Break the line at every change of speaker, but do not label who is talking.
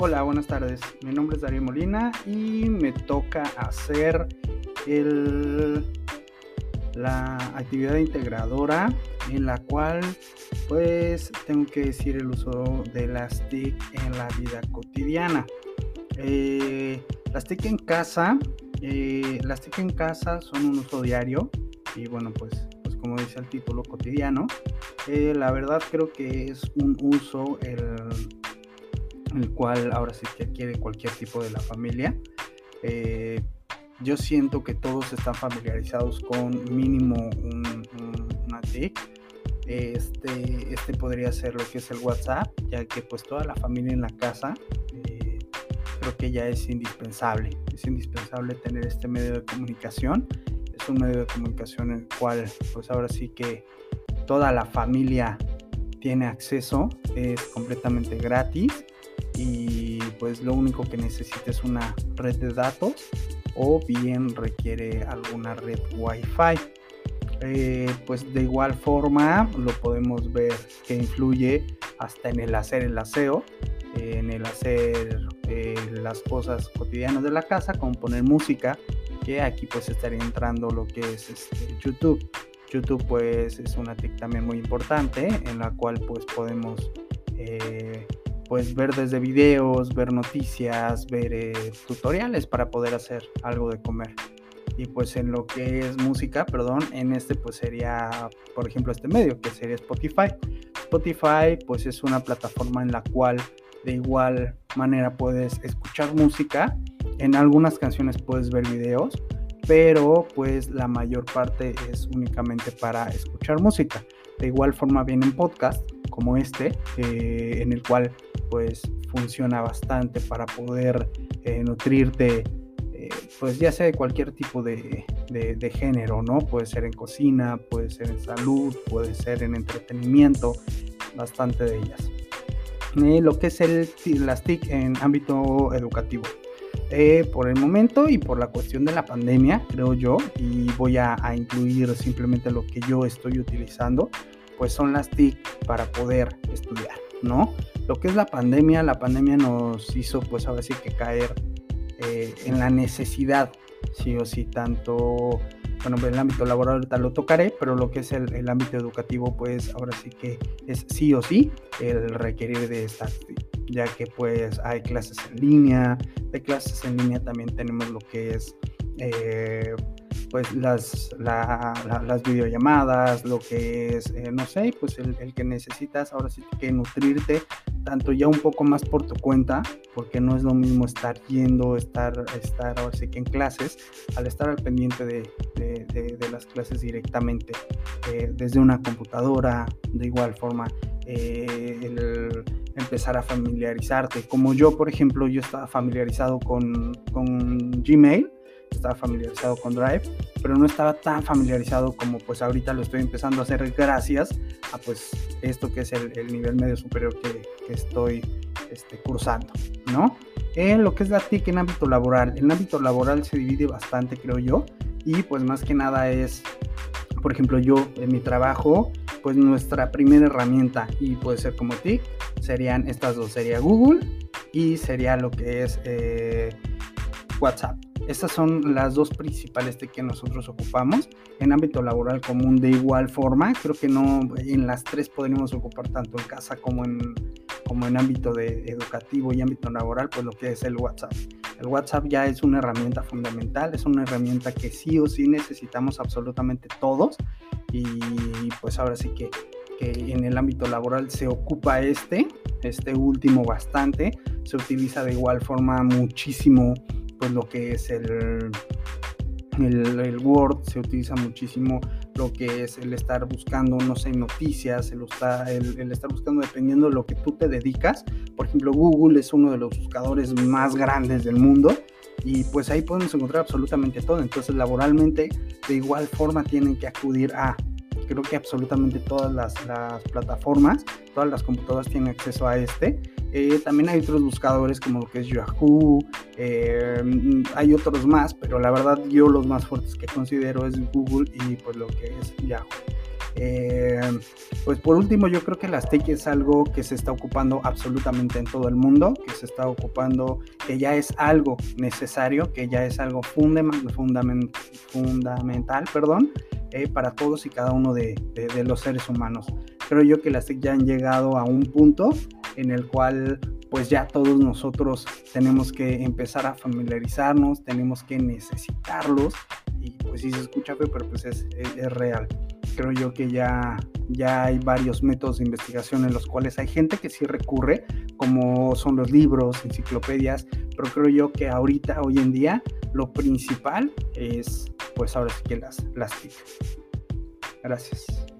Hola, buenas tardes. Mi nombre es Darío Molina y me toca hacer la actividad integradora en la cual pues tengo que decir el uso de las TIC en la vida cotidiana. Eh, las TIC en casa, eh, las TIC en casa son un uso diario y bueno pues, pues como dice el título cotidiano, eh, la verdad creo que es un uso el el cual ahora sí que adquiere cualquier tipo de la familia. Eh, yo siento que todos están familiarizados con mínimo un, una TIC. Este, este podría ser lo que es el WhatsApp, ya que pues toda la familia en la casa eh, creo que ya es indispensable. Es indispensable tener este medio de comunicación. Es un medio de comunicación en el cual pues ahora sí que toda la familia tiene acceso, es completamente gratis y pues lo único que necesita es una red de datos o bien requiere alguna red wifi. Eh, pues de igual forma lo podemos ver que influye hasta en el hacer el aseo en el hacer eh, las cosas cotidianas de la casa como poner música que aquí pues estaría entrando lo que es este, YouTube. YouTube pues es una TIC también muy importante en la cual pues podemos eh, pues ver desde videos, ver noticias, ver eh, tutoriales para poder hacer algo de comer. Y pues en lo que es música, perdón, en este pues sería, por ejemplo, este medio, que sería Spotify. Spotify pues es una plataforma en la cual de igual manera puedes escuchar música. En algunas canciones puedes ver videos, pero pues la mayor parte es únicamente para escuchar música. De igual forma vienen podcasts como este, eh, en el cual pues funciona bastante para poder eh, nutrirte, eh, pues ya sea de cualquier tipo de, género, ¿no? Puede ser en cocina, puede ser en salud, puede ser en entretenimiento, bastante de ellas. lo que es el, las TIC en ámbito educativo. por el momento y por la cuestión de la pandemia, creo yo, y voy a, a incluir simplemente lo que yo estoy utilizando, pues son las TIC para poder estudiar, ¿no? Lo que es la pandemia, la pandemia nos hizo pues ahora sí que caer eh, en la necesidad, sí o sí, tanto, bueno, en el ámbito laboral ahorita lo tocaré, pero lo que es el, ámbito educativo pues ahora sí que es sí o sí el requerir de esta ya que pues hay clases en línea, de clases en línea también tenemos lo que es eh, pues las, las videollamadas, lo que es, eh, no sé, pues el, que necesitas ahora sí que nutrirte tanto ya un poco más por tu cuenta, porque no es lo mismo estar yendo, estar, estar ahora sí que en clases, al estar al pendiente de, las clases directamente eh, desde una computadora, de igual forma, eh, empezar a familiarizarte, como yo, por ejemplo, yo estaba familiarizado con, con Gmail, estaba familiarizado con Drive, pero no estaba tan familiarizado como pues ahorita lo estoy empezando a hacer gracias a pues esto que es el, nivel medio superior que, estoy este, cursando, ¿no? En lo que es la TIC en ámbito laboral, en ámbito laboral se divide bastante creo yo y pues más que nada es, por ejemplo yo en mi trabajo, pues nuestra primera herramienta y puede ser como TIC, serían estas dos, sería Google y sería lo que es eh, WhatsApp. Estas son las dos principales de que nosotros ocupamos. En ámbito laboral común de igual forma, creo que no en las tres podríamos ocupar tanto en casa como en, como en ámbito de educativo y ámbito laboral, pues lo que es el WhatsApp. El WhatsApp ya es una herramienta fundamental, es una herramienta que sí o sí necesitamos absolutamente todos y pues ahora sí que, que en el ámbito laboral se ocupa este, este último bastante, se utiliza de igual forma muchísimo pues lo que es el, el, Word, se utiliza muchísimo lo que es el estar buscando, no sé, noticias, el, el, estar buscando dependiendo de lo que tú te dedicas. Por ejemplo, Google es uno de los buscadores más grandes del mundo y pues ahí podemos encontrar absolutamente todo. Entonces, laboralmente, de igual forma, tienen que acudir a creo que absolutamente todas las, las, plataformas, todas las computadoras tienen acceso a este. Eh, también hay otros buscadores como lo que es Yahoo, eh, hay otros más, pero la verdad yo los más fuertes que considero es Google y pues lo que es Yahoo. Eh, pues por último, yo creo que las TIC es algo que se está ocupando absolutamente en todo el mundo, que se está ocupando, que ya es algo necesario, que ya es algo fundamental, perdón, eh, para todos y cada uno de, de, los seres humanos. Creo yo que las TIC ya han llegado a un punto en el cual pues ya todos nosotros tenemos que empezar a familiarizarnos, tenemos que necesitarlos y pues sí se escucha feo, pero pues es, es, real. Creo yo que ya, ya hay varios métodos de investigación en los cuales hay gente que sí recurre, como son los libros, enciclopedias, pero creo yo que ahorita, hoy en día, lo principal es pues ahora sí que las, las TIC. Gracias.